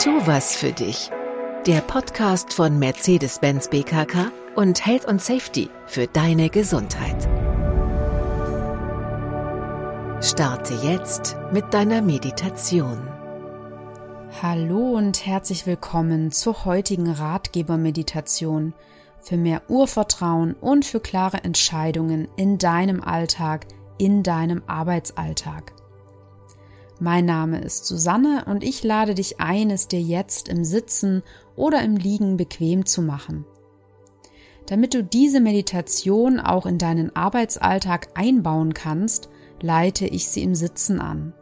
Tu was für dich. Der Podcast von Mercedes-Benz BKK und Health und Safety für deine Gesundheit. Starte jetzt mit deiner Meditation. Hallo und herzlich willkommen zur heutigen Ratgeber-Meditation für mehr Urvertrauen und für klare Entscheidungen in deinem Alltag, in deinem Arbeitsalltag. Mein Name ist Susanne und ich lade dich ein, es dir jetzt im Sitzen oder im Liegen bequem zu machen. Damit du diese Meditation auch in deinen Arbeitsalltag einbauen kannst, leite ich sie im Sitzen an.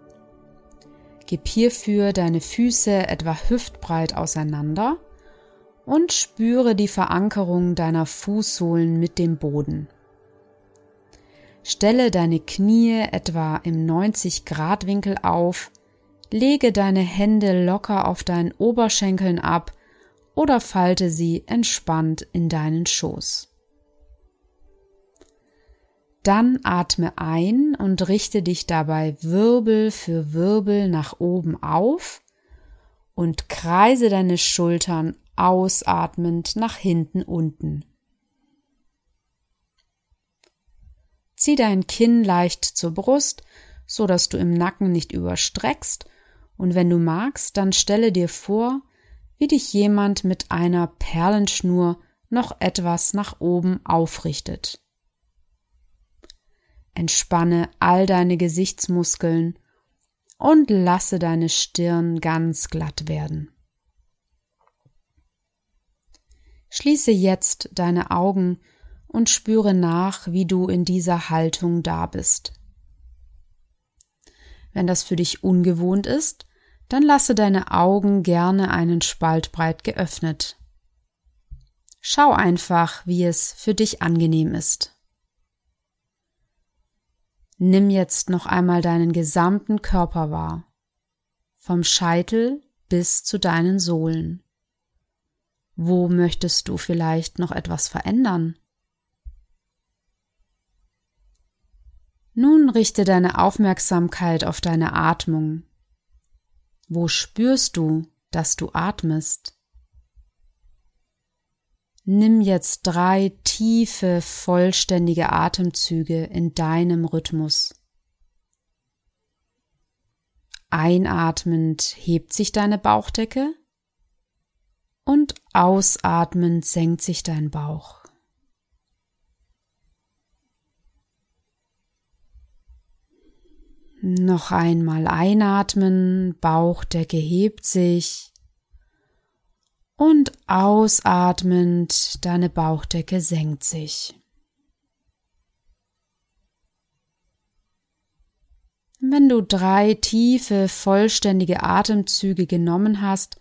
Gib hierfür deine Füße etwa hüftbreit auseinander und spüre die Verankerung deiner Fußsohlen mit dem Boden. Stelle deine Knie etwa im 90 Grad Winkel auf, lege deine Hände locker auf deinen Oberschenkeln ab oder falte sie entspannt in deinen Schoß. Dann atme ein und richte dich dabei Wirbel für Wirbel nach oben auf und kreise deine Schultern ausatmend nach hinten unten. Zieh dein Kinn leicht zur Brust, so dass du im Nacken nicht überstreckst, und wenn du magst, dann stelle dir vor, wie dich jemand mit einer Perlenschnur noch etwas nach oben aufrichtet. Entspanne all deine Gesichtsmuskeln und lasse deine Stirn ganz glatt werden. Schließe jetzt deine Augen und spüre nach, wie du in dieser Haltung da bist. Wenn das für dich ungewohnt ist, dann lasse deine Augen gerne einen Spalt breit geöffnet. Schau einfach, wie es für dich angenehm ist. Nimm jetzt noch einmal deinen gesamten Körper wahr, vom Scheitel bis zu deinen Sohlen. Wo möchtest du vielleicht noch etwas verändern? Nun richte deine Aufmerksamkeit auf deine Atmung. Wo spürst du, dass du atmest? Nimm jetzt drei tiefe, vollständige Atemzüge in deinem Rhythmus. Einatmend hebt sich deine Bauchdecke und ausatmend senkt sich dein Bauch. Noch einmal einatmen, Bauchdecke hebt sich und ausatmend, deine Bauchdecke senkt sich. Wenn du drei tiefe, vollständige Atemzüge genommen hast,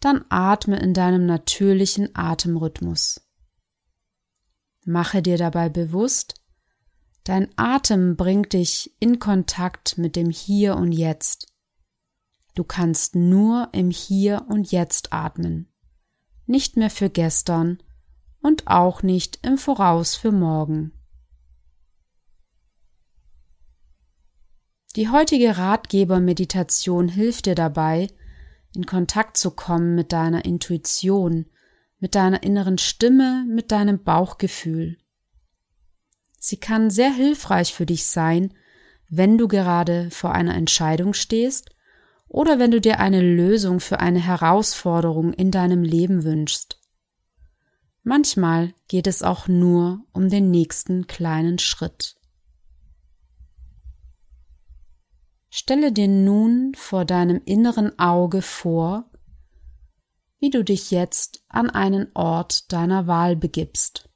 dann atme in deinem natürlichen Atemrhythmus. Mache dir dabei bewusst, Dein Atem bringt dich in Kontakt mit dem Hier und Jetzt. Du kannst nur im Hier und Jetzt atmen, nicht mehr für gestern und auch nicht im Voraus für morgen. Die heutige Ratgeber-Meditation hilft dir dabei, in Kontakt zu kommen mit deiner Intuition, mit deiner inneren Stimme, mit deinem Bauchgefühl. Sie kann sehr hilfreich für dich sein, wenn du gerade vor einer Entscheidung stehst oder wenn du dir eine Lösung für eine Herausforderung in deinem Leben wünschst. Manchmal geht es auch nur um den nächsten kleinen Schritt. Stelle dir nun vor deinem inneren Auge vor, wie du dich jetzt an einen Ort deiner Wahl begibst.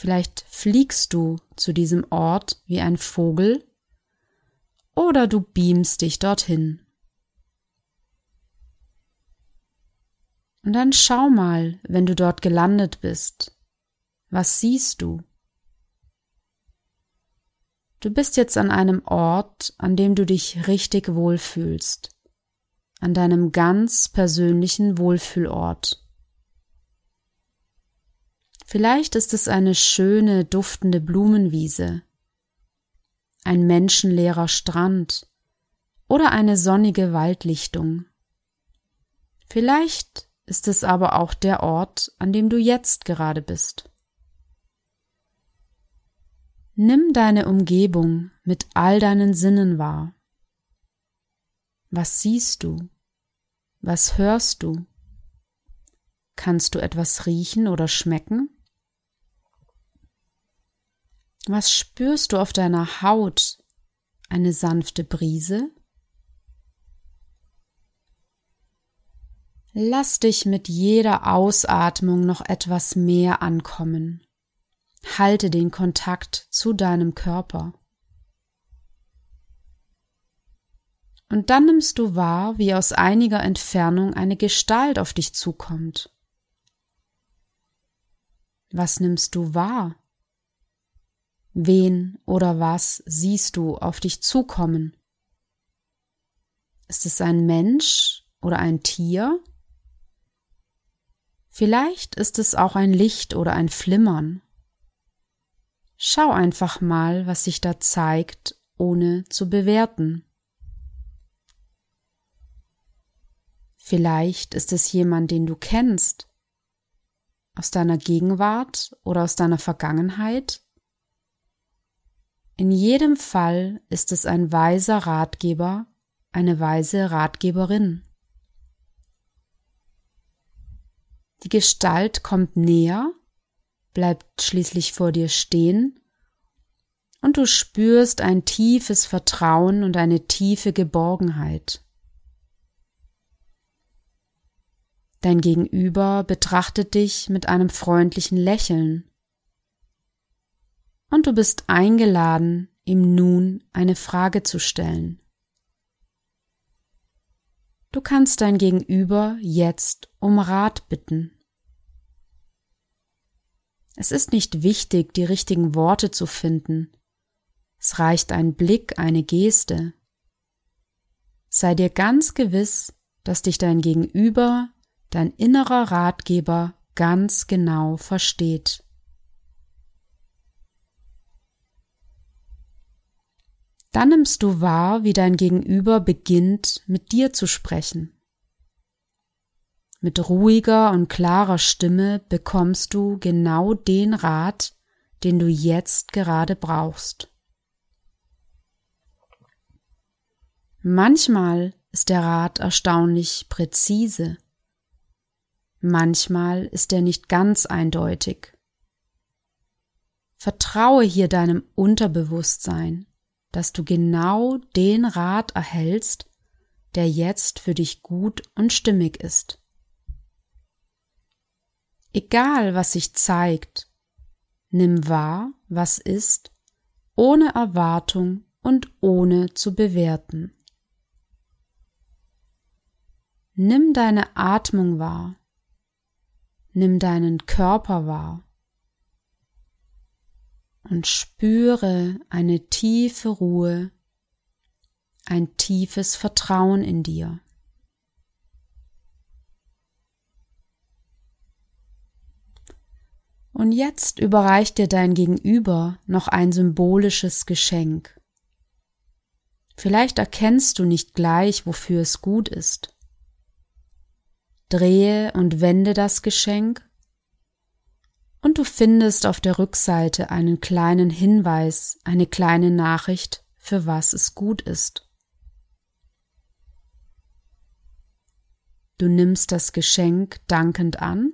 Vielleicht fliegst du zu diesem Ort wie ein Vogel oder du beamst dich dorthin. Und dann schau mal, wenn du dort gelandet bist. Was siehst du? Du bist jetzt an einem Ort, an dem du dich richtig wohlfühlst, an deinem ganz persönlichen Wohlfühlort. Vielleicht ist es eine schöne, duftende Blumenwiese, ein menschenleerer Strand oder eine sonnige Waldlichtung. Vielleicht ist es aber auch der Ort, an dem du jetzt gerade bist. Nimm deine Umgebung mit all deinen Sinnen wahr. Was siehst du? Was hörst du? Kannst du etwas riechen oder schmecken? Was spürst du auf deiner Haut? Eine sanfte Brise? Lass dich mit jeder Ausatmung noch etwas mehr ankommen. Halte den Kontakt zu deinem Körper. Und dann nimmst du wahr, wie aus einiger Entfernung eine Gestalt auf dich zukommt. Was nimmst du wahr? Wen oder was siehst du auf dich zukommen? Ist es ein Mensch oder ein Tier? Vielleicht ist es auch ein Licht oder ein Flimmern. Schau einfach mal, was sich da zeigt, ohne zu bewerten. Vielleicht ist es jemand, den du kennst aus deiner Gegenwart oder aus deiner Vergangenheit? In jedem Fall ist es ein weiser Ratgeber, eine weise Ratgeberin. Die Gestalt kommt näher, bleibt schließlich vor dir stehen, und du spürst ein tiefes Vertrauen und eine tiefe Geborgenheit. Dein Gegenüber betrachtet dich mit einem freundlichen Lächeln. Und du bist eingeladen, ihm nun eine Frage zu stellen. Du kannst dein Gegenüber jetzt um Rat bitten. Es ist nicht wichtig, die richtigen Worte zu finden. Es reicht ein Blick, eine Geste. Sei dir ganz gewiss, dass dich dein Gegenüber dein innerer Ratgeber ganz genau versteht. Dann nimmst du wahr, wie dein Gegenüber beginnt, mit dir zu sprechen. Mit ruhiger und klarer Stimme bekommst du genau den Rat, den du jetzt gerade brauchst. Manchmal ist der Rat erstaunlich präzise. Manchmal ist er nicht ganz eindeutig. Vertraue hier deinem Unterbewusstsein, dass du genau den Rat erhältst, der jetzt für dich gut und stimmig ist. Egal, was sich zeigt, nimm wahr, was ist, ohne Erwartung und ohne zu bewerten. Nimm deine Atmung wahr, Nimm deinen Körper wahr und spüre eine tiefe Ruhe, ein tiefes Vertrauen in dir. Und jetzt überreicht dir dein Gegenüber noch ein symbolisches Geschenk. Vielleicht erkennst du nicht gleich, wofür es gut ist drehe und wende das Geschenk und du findest auf der Rückseite einen kleinen Hinweis, eine kleine Nachricht, für was es gut ist. Du nimmst das Geschenk dankend an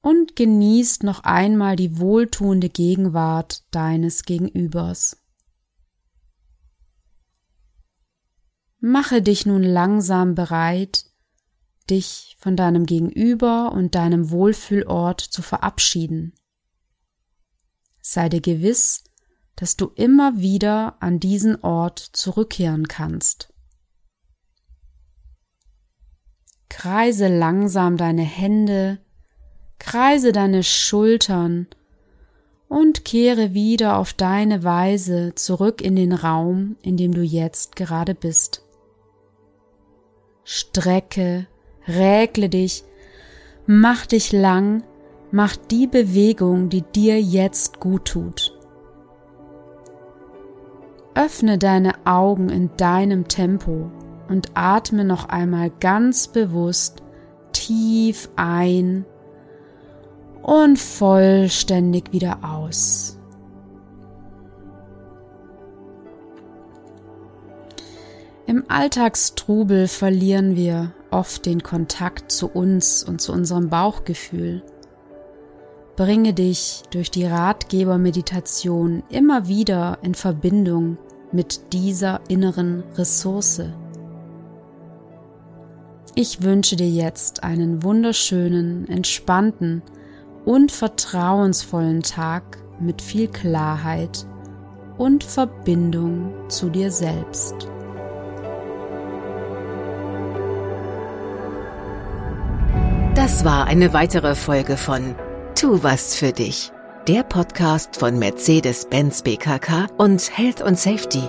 und genießt noch einmal die wohltuende Gegenwart deines Gegenübers. Mache dich nun langsam bereit, dich von deinem Gegenüber und deinem Wohlfühlort zu verabschieden. Sei dir gewiss, dass du immer wieder an diesen Ort zurückkehren kannst. Kreise langsam deine Hände, kreise deine Schultern und kehre wieder auf deine Weise zurück in den Raum, in dem du jetzt gerade bist. Strecke rägle dich, mach dich lang, mach die Bewegung, die dir jetzt gut tut. Öffne deine Augen in deinem Tempo, und atme noch einmal ganz bewusst tief ein und vollständig wieder aus. Im Alltagstrubel verlieren wir oft den Kontakt zu uns und zu unserem Bauchgefühl. Bringe dich durch die Ratgebermeditation immer wieder in Verbindung mit dieser inneren Ressource. Ich wünsche dir jetzt einen wunderschönen, entspannten und vertrauensvollen Tag mit viel Klarheit und Verbindung zu dir selbst. Das war eine weitere Folge von Tu was für dich, der Podcast von Mercedes-Benz BKK und Health und Safety